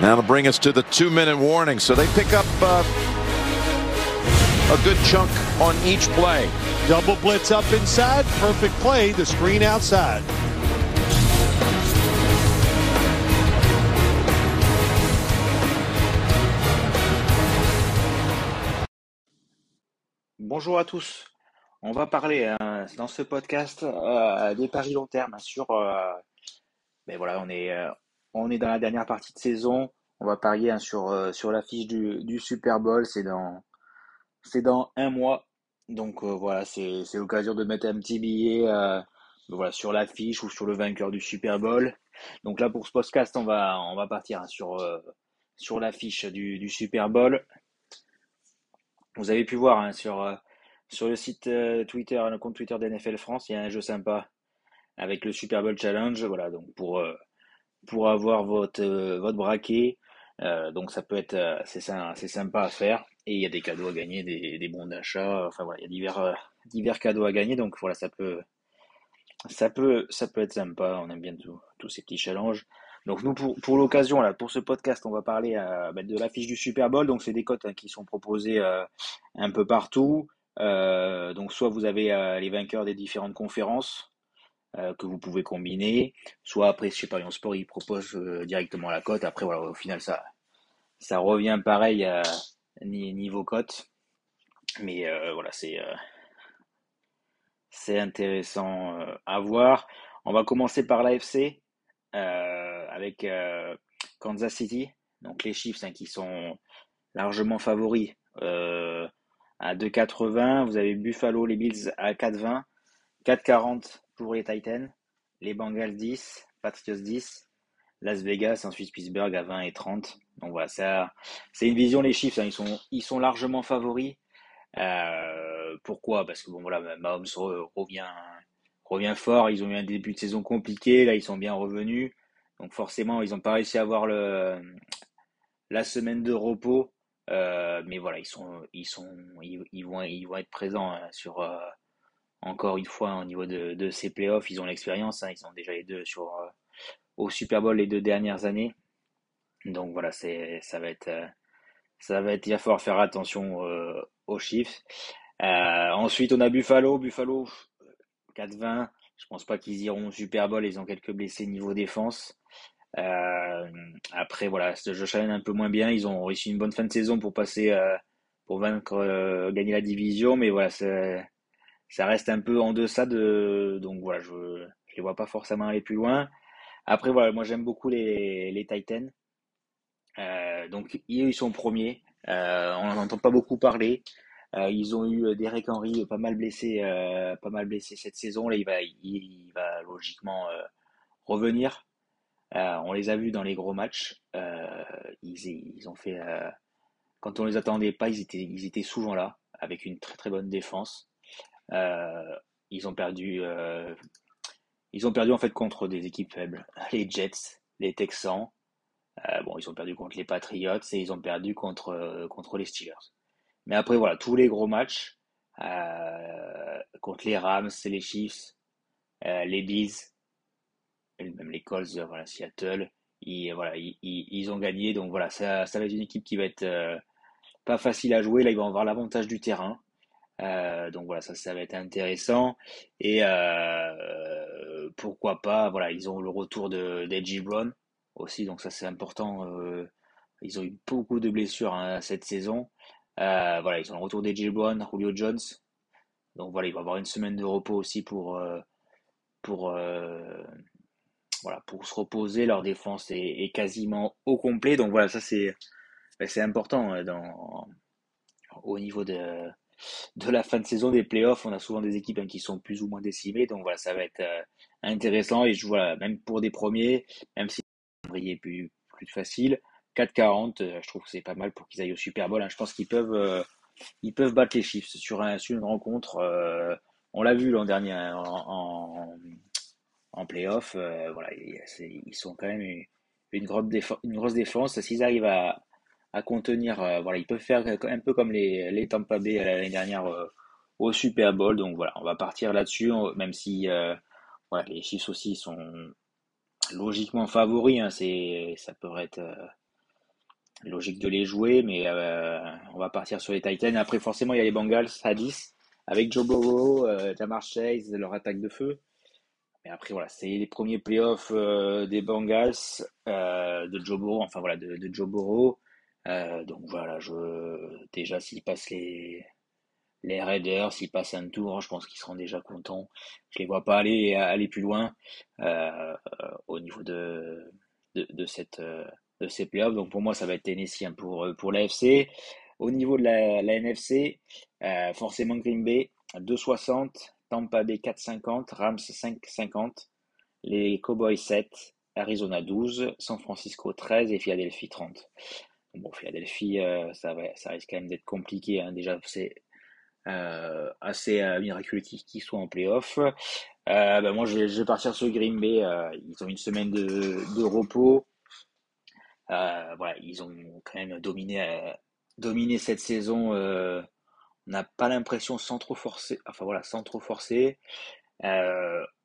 That'll bring us to the two-minute warning. So they pick up uh, a good chunk on each play. Double blitz up inside. Perfect play. The screen outside. Bonjour à tous. On va parler euh, dans ce podcast euh, des paris long terme sur. Euh, ben voilà, on est euh, on est dans la dernière partie de saison. On va parier hein, sur euh, sur l'affiche du, Super Bowl. C'est dans un mois. Donc euh, voilà, c'est l'occasion de mettre un petit billet euh, voilà sur l'affiche ou sur le vainqueur du Super Bowl. Donc là pour ce podcast, on va partir hein, sur sur l'affiche du, Super Bowl. Vous avez pu voir hein, sur, sur le site Twitter, le compte Twitter d'NFL France, il y a un jeu sympa avec le Super Bowl Challenge. Voilà, donc pour, pour avoir votre, euh, votre braquet, euh, donc ça peut être euh, assez, assez sympa à faire. Et il y a des cadeaux à gagner, des, des bons d'achat. Enfin voilà, il y a divers, euh, divers cadeaux à gagner. Donc voilà, ça peut, ça peut, ça peut être sympa. On aime bien tous ces petits challenges. Donc nous, pour, pour l'occasion, là, pour ce podcast, on va parler euh, bah, de l'affiche du Super Bowl. Donc c'est des cotes hein, qui sont proposées euh, un peu partout. Euh, donc soit vous avez euh, les vainqueurs des différentes conférences euh, que vous pouvez combiner, soit après, pas, Lyon Sport, il propose euh, directement la cote. Après, voilà, au final, ça, ça revient pareil à ni- niveau cote. Mais euh, voilà, c'est euh, c'est intéressant euh, à voir. On va commencer par l'AFC avec Kansas City. Donc les Chiefs hein, qui sont largement favoris euh, à 2,80. Vous avez Buffalo, les Bills à 4,20. 4,40 pour les Titans. Les Bengals 10. Patriots 10. Las Vegas, ensuite Pittsburgh à 20 et 30. Donc voilà, ça, c'est une vision, les Chiefs, hein, ils sont, ils sont largement favoris. Euh, pourquoi? Parce que bon voilà, Mahomes re- revient, revient fort. Ils ont eu un début de saison compliqué. Là, ils sont bien revenus. Donc forcément, ils n'ont pas réussi à avoir le, la semaine de repos. Euh, mais voilà, ils sont, ils sont, ils vont, ils vont être présents hein, sur euh, encore une fois au niveau de, de ces playoffs. Ils ont l'expérience. hein, ils ont déjà les deux sur euh, au Super Bowl les deux dernières années. Donc voilà, c'est, ça va être, euh, ça va être, il va falloir faire attention euh, aux chiffres. Euh, ensuite, on a Buffalo. Buffalo, 4-20. Je pense pas qu'ils iront au Super Bowl. Ils ont quelques blessés niveau défense. Euh, après, voilà, Josh Allen un peu moins bien. Ils ont réussi une bonne fin de saison pour passer, pour vaincre, gagner la division. Mais voilà, c'est- ça reste un peu en deçà de. Donc voilà, je, je les vois pas forcément aller plus loin. Après, voilà, moi j'aime beaucoup les, les Titans. Euh, donc, ils sont premiers. Euh, on n'en entend pas beaucoup parler. Euh, ils ont eu Derek Henry pas mal blessé, pas mal blessé cette saison. Là, il va, va logiquement revenir. On les a vus dans les gros matchs. Quand on les attendait pas, ils étaient, ils étaient souvent là, avec une très très bonne défense. Euh, ils ont perdu, euh, ils ont perdu en fait contre des équipes faibles, les Jets, les Texans. Euh, bon, ils ont perdu contre les Patriots et ils ont perdu contre, contre les Steelers. Mais après, voilà, tous les gros matchs, contre les Rams les Chiefs, les Bills, même les Colts, voilà, Seattle, ils, voilà, ils, ils, ont gagné. Donc voilà, ça, ça va être une équipe qui va être pas facile à jouer. Là, ils vont avoir l'avantage du terrain. Euh, donc voilà, ça, ça va être intéressant. Et euh, pourquoi pas, voilà, ils ont le retour de d'Edgy Brown aussi, donc ça c'est important. Euh, ils ont eu beaucoup de blessures hein, cette saison. Voilà, ils ont le retour d'Edgy Brown, Julio Jones. Donc voilà, il va avoir une semaine de repos aussi pour pour voilà pour se reposer. Leur défense est, est quasiment au complet. Donc voilà, ça c'est ben, important dans au niveau de de la fin de saison des playoffs, on a souvent des équipes hein, qui sont plus ou moins décimées, donc voilà, ça va être euh, intéressant et je voilà, même pour des premiers, même si le plus, plus facile, 4-40, euh, je trouve que c'est pas mal pour qu'ils aillent au Super Bowl. hein. Je pense qu'ils peuvent, euh, peuvent battre les Chiefs sur, un, sur une rencontre. euh, on l'a vu l'an dernier hein, en, en, voilà, ils sont quand même une, une grosse défense, une grosse défense. S'ils arrivent à, à contenir, euh, voilà, ils peuvent faire un peu comme les, les Tampa Bay euh, l'année dernière euh, au Super Bowl. Donc voilà, on va partir là-dessus, même si euh, voilà, les Chiefs aussi sont logiquement favoris. Hein, c'est, ça peut être, euh, logique de les jouer, mais on va partir sur les Titans. Après, forcément, il y a les Bengals à 10 avec Joe Burrow, Jamar Chase, leur attaque de feu. Mais après, voilà, c'est les premiers playoffs euh, des Bengals, euh, de Joe Burrow, enfin voilà, de, de Joe Burrow. Euh, donc voilà, je, déjà, s'ils passent les, les Raiders, s'ils passent un tour, je pense qu'ils seront déjà contents. Je les vois pas aller, aller plus loin au niveau de, de, cette, de ces playoffs. Donc pour moi, ça va être Tennessee hein, pour, pour l'AFC. Au niveau de la, la NFC, forcément Green Bay, 2,60. Tampa Bay 4,50, Rams 5,50, les Cowboys 7, Arizona 12, San Francisco 13 et Philadelphie 30. Bon, Philadelphie, euh, ça, ça risque quand même d'être compliqué. Hein. Déjà, c'est euh, assez euh, miraculeux qu'ils soient en playoff. Ben moi, je vais, partir sur Green Bay. ils ont une semaine de, repos. voilà, ils ont quand même dominé, dominé cette saison on n'a pas l'impression sans trop forcer, enfin voilà, sans trop forcer.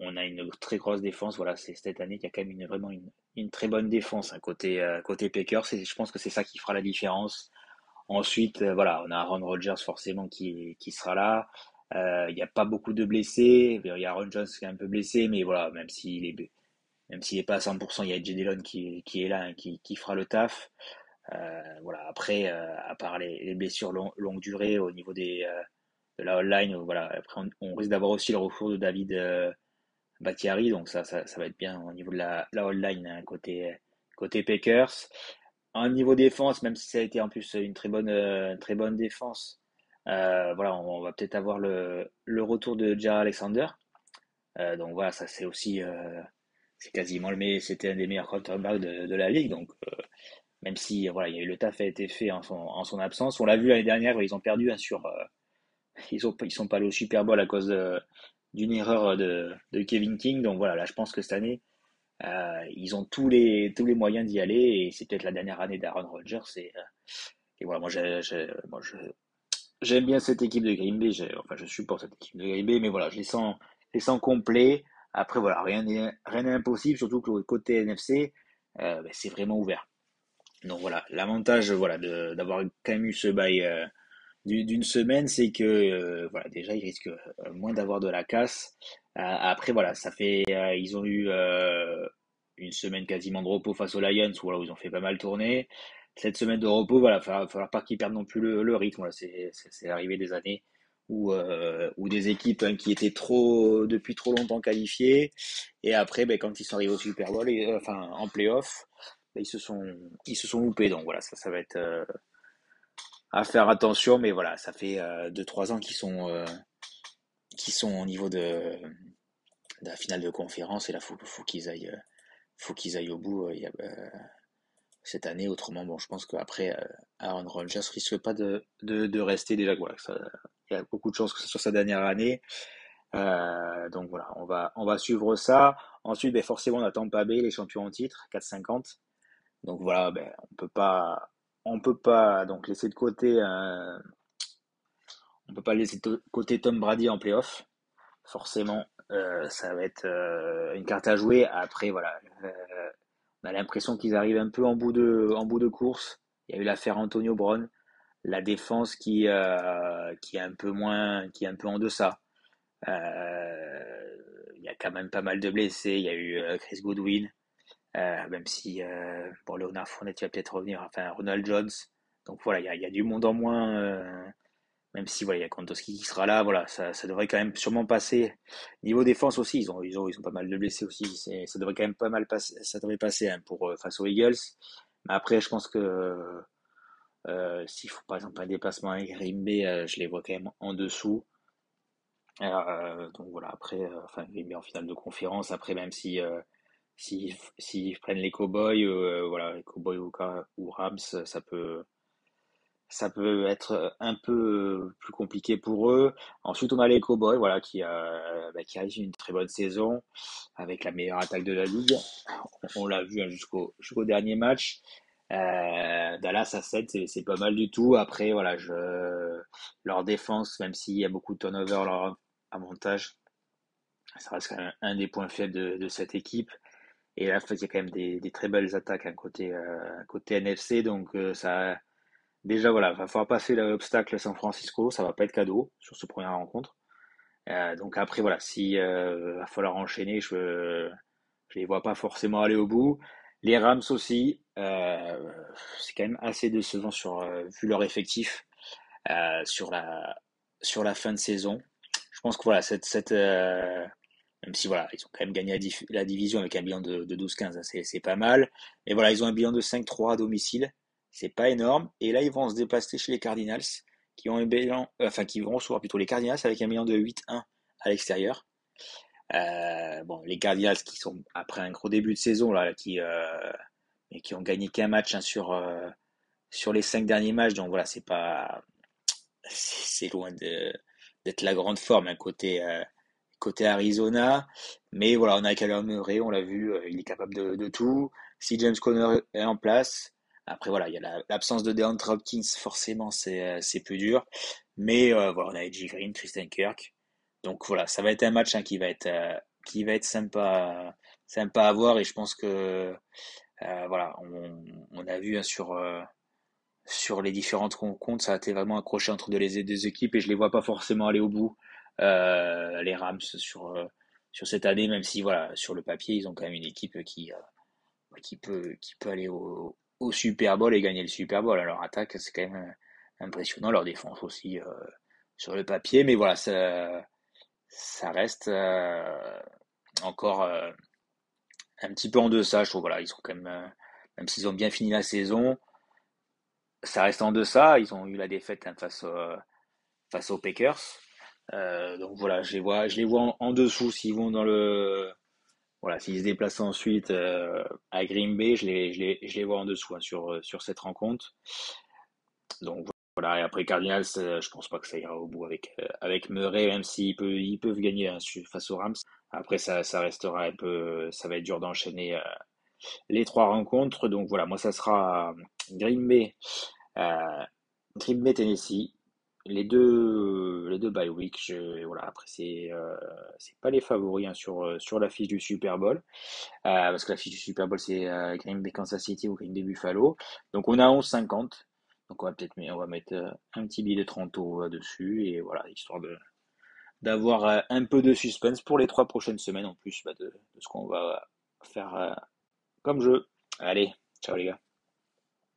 On a une très grosse défense. Voilà, c'est cette année qu'il y a quand même une, vraiment une, très bonne défense côté euh, Packers. Je pense que c'est ça qui fera la différence. Ensuite, euh, voilà, on a Aaron Rodgers forcément qui, sera là. Il n'y a pas beaucoup de blessés. Il y a Aaron Jones qui est un peu blessé, mais voilà, même s'il est même s'il n'est pas à 100%, il y a J. Dillon qui, qui est là, hein, qui, fera le taf. Euh, voilà. Après, euh, à part les, blessures longue durée au niveau des, euh, de la online, on, risque d'avoir aussi le retour de David Battiari, donc ça, ça, va être bien au niveau de la, la online hein, côté, côté Packers. Un niveau défense, même si ça a été en plus une très bonne, très bonne défense, voilà, on, va peut-être avoir le, le, retour de Jared Alexander. donc voilà, ça c'est aussi, c'est quasiment le c'était un des meilleurs quarterbacks de, de la ligue, donc même si voilà, il y a eu le taf a été fait en son, en son absence. On l'a vu l'année dernière, ils ont perdu hein, sur, euh, ils ont ils sont pas allés au Super Bowl à cause d'une erreur de, de, Kevin King. Donc voilà, là je pense que cette année, euh, ils ont tous les tous les moyens d'y aller et c'est peut-être la dernière année d'Aaron Rodgers. Et, euh, voilà, moi j'aime bien cette équipe de Green Bay. Enfin, je supporte cette équipe de Green Bay, mais voilà, je les sens, les sens complets. Après voilà, rien n'est impossible, surtout que côté NFC, ben, c'est vraiment ouvert. Donc voilà, l'avantage voilà, d'avoir quand même eu ce bail euh, d'une semaine, c'est que euh, voilà, déjà ils risquent euh, moins d'avoir de la casse. après voilà, ça fait ils ont eu une semaine quasiment de repos face aux Lions où, ils ont fait pas mal tourner. Cette semaine de repos, voilà, il va falloir pas qu'ils perdent non plus le, rythme. Voilà, c'est arrivé des années où, où des équipes hein, qui étaient trop depuis trop longtemps qualifiées et après ben, quand ils sont arrivés au Super Bowl, et, enfin en playoff, ils se sont ils se sont loupés donc voilà ça ça va être euh, à faire attention mais voilà ça fait 2 euh, ans qu'ils sont euh, qui sont au niveau de, la finale de conférence et là faut faut qu'ils aillent faut qu'ils aillent au bout il a, cette année autrement bon je pense qu'après Aaron Rodgers risque pas de, de, de rester déjà voilà il y a beaucoup de chances que ce soit sa dernière année donc voilà, on va, on va suivre ça. Ensuite, ben forcément, on attend pas Bay, les champions en titre, 4,50. Donc voilà, ben, on peut pas, on peut pas donc laisser de côté, euh, peut pas laisser de côté Tom Brady en playoff. Forcément, euh, ça va être euh, une carte à jouer. Après, voilà, on a l'impression qu'ils arrivent un peu en bout de, en bout de course. Il y a eu l'affaire Antonio Brown, la défense qui, qui un peu moins, qui est un peu en deçà. il y a quand même pas mal de blessés. Il y a eu Chris Goodwin. Euh, même si euh, pour Leonard Fournette, va peut-être revenir, enfin Ronald Jones. Donc voilà, il y a, du monde en moins, euh, même si voilà, il y a Kontoski qui sera là, voilà, ça, ça, devrait quand même sûrement passer. Niveau défense aussi, ils ont, ils ont, ils ont pas mal de blessés aussi, ça devrait quand même pas mal passer, ça devrait passer hein, pour face aux Eagles. Mais après, je pense que s'il faut par exemple un déplacement avec Rimbe, je les vois quand même en dessous. donc voilà, après, enfin Rimbe en finale de conférence, après même si S'ils si, prennent les cowboys, euh, voilà, cowboys ou, ou Rams, ça peut, ça peut être un peu plus compliqué pour eux. Ensuite, on a les Cowboys, voilà, qui, a, bah, qui une très bonne saison avec la meilleure attaque de la ligue. On, l'a vu hein, jusqu'au jusqu'au dernier match. Euh, Dallas à 7, c'est pas mal du tout. Après, voilà, leur défense, même s'il y a beaucoup de turnover, leur avantage, ça reste quand même un des points faibles de, de cette équipe. Et là, il a quand même des, très belles attaques à côté, euh, NFC. Donc, euh, ça, déjà, voilà, va falloir passer l'obstacle San Francisco. Ça va pas être cadeau sur ce première rencontre. Euh, donc après, voilà, si va falloir enchaîner, je je les vois pas forcément aller au bout. Les Rams aussi, c'est quand même assez décevant sur vu leur effectif sur la fin de saison. Je pense que voilà, cette même si voilà, ils ont quand même gagné la, division avec un bilan de, 12-15, hein, c'est pas mal. Mais voilà, ils ont un bilan de 5-3 à domicile, c'est pas énorme. Et là, ils vont se déplacer chez les Cardinals, qui ont un bilan, euh, enfin qui vont recevoir plutôt les Cardinals avec un bilan de 8-1 à l'extérieur. Euh, bon, les Cardinals qui sont après un gros début de saison là, qui euh, mais qui ont gagné qu'un match hein, sur sur les cinq derniers matchs, donc voilà, c'est pas c'est loin d'être la grande forme. Un hein, côté côté Arizona. Mais voilà, on a Kyler Murray, on l'a vu, euh, il est capable de, tout. Si James Conner est en place, après voilà, il y a l'absence de DeAndre Hopkins, forcément c'est euh, plus dur. Mais euh, voilà, on a Edgy Green, Tristan Kirk. Donc voilà, ça va être un match hein, qui va être qui va être sympa sympa à voir et je pense que voilà, on, a vu hein, sur sur les différentes rencontres, ça a été vraiment accroché entre les deux équipes et je les vois pas forcément aller au bout. Euh, les Rams sur, euh, sur cette année, même si voilà, sur le papier, ils ont quand même une équipe qui, euh, qui, peut, qui peut aller au, au Super Bowl et gagner le Super Bowl. Alors, attaque, c'est quand même impressionnant. Leur défense aussi sur le papier. Mais voilà, ça, ça reste encore un petit peu en deçà. Je trouve, voilà, ils sont quand même, même s'ils ont bien fini la saison, ça reste en deçà. Ils ont eu la défaite hein, face, face aux Packers. Euh, donc voilà, je les vois, je les vois en, dessous s'ils vont dans le, voilà, s'ils se déplacent ensuite euh, à Green Bay, je les, je les, je les vois en dessous hein, sur sur cette rencontre. Donc voilà, et après Cardinals, euh, je pense pas que ça ira au bout avec avec Murray, même s'ils peuvent ils peuvent gagner hein, face aux Rams. Après ça ça restera un peu, ça va être dur d'enchaîner les trois rencontres. Donc voilà, moi ça sera Green Bay, Green Bay Tennessee les deux les deux bye week voilà après c'est euh, c'est pas les favoris hein, sur euh, sur la fiche du Super Bowl. Euh, parce que la fiche du Super Bowl c'est euh, Green Bay Kansas City ou Green Bay Buffalo. Donc on a 11,50 donc on va peut-être on va mettre un petit billet de 30 euros dessus. Et voilà histoire de d'avoir un peu de suspense pour les trois prochaines semaines en plus bah, de, de ce qu'on va faire comme jeu. Allez ciao les gars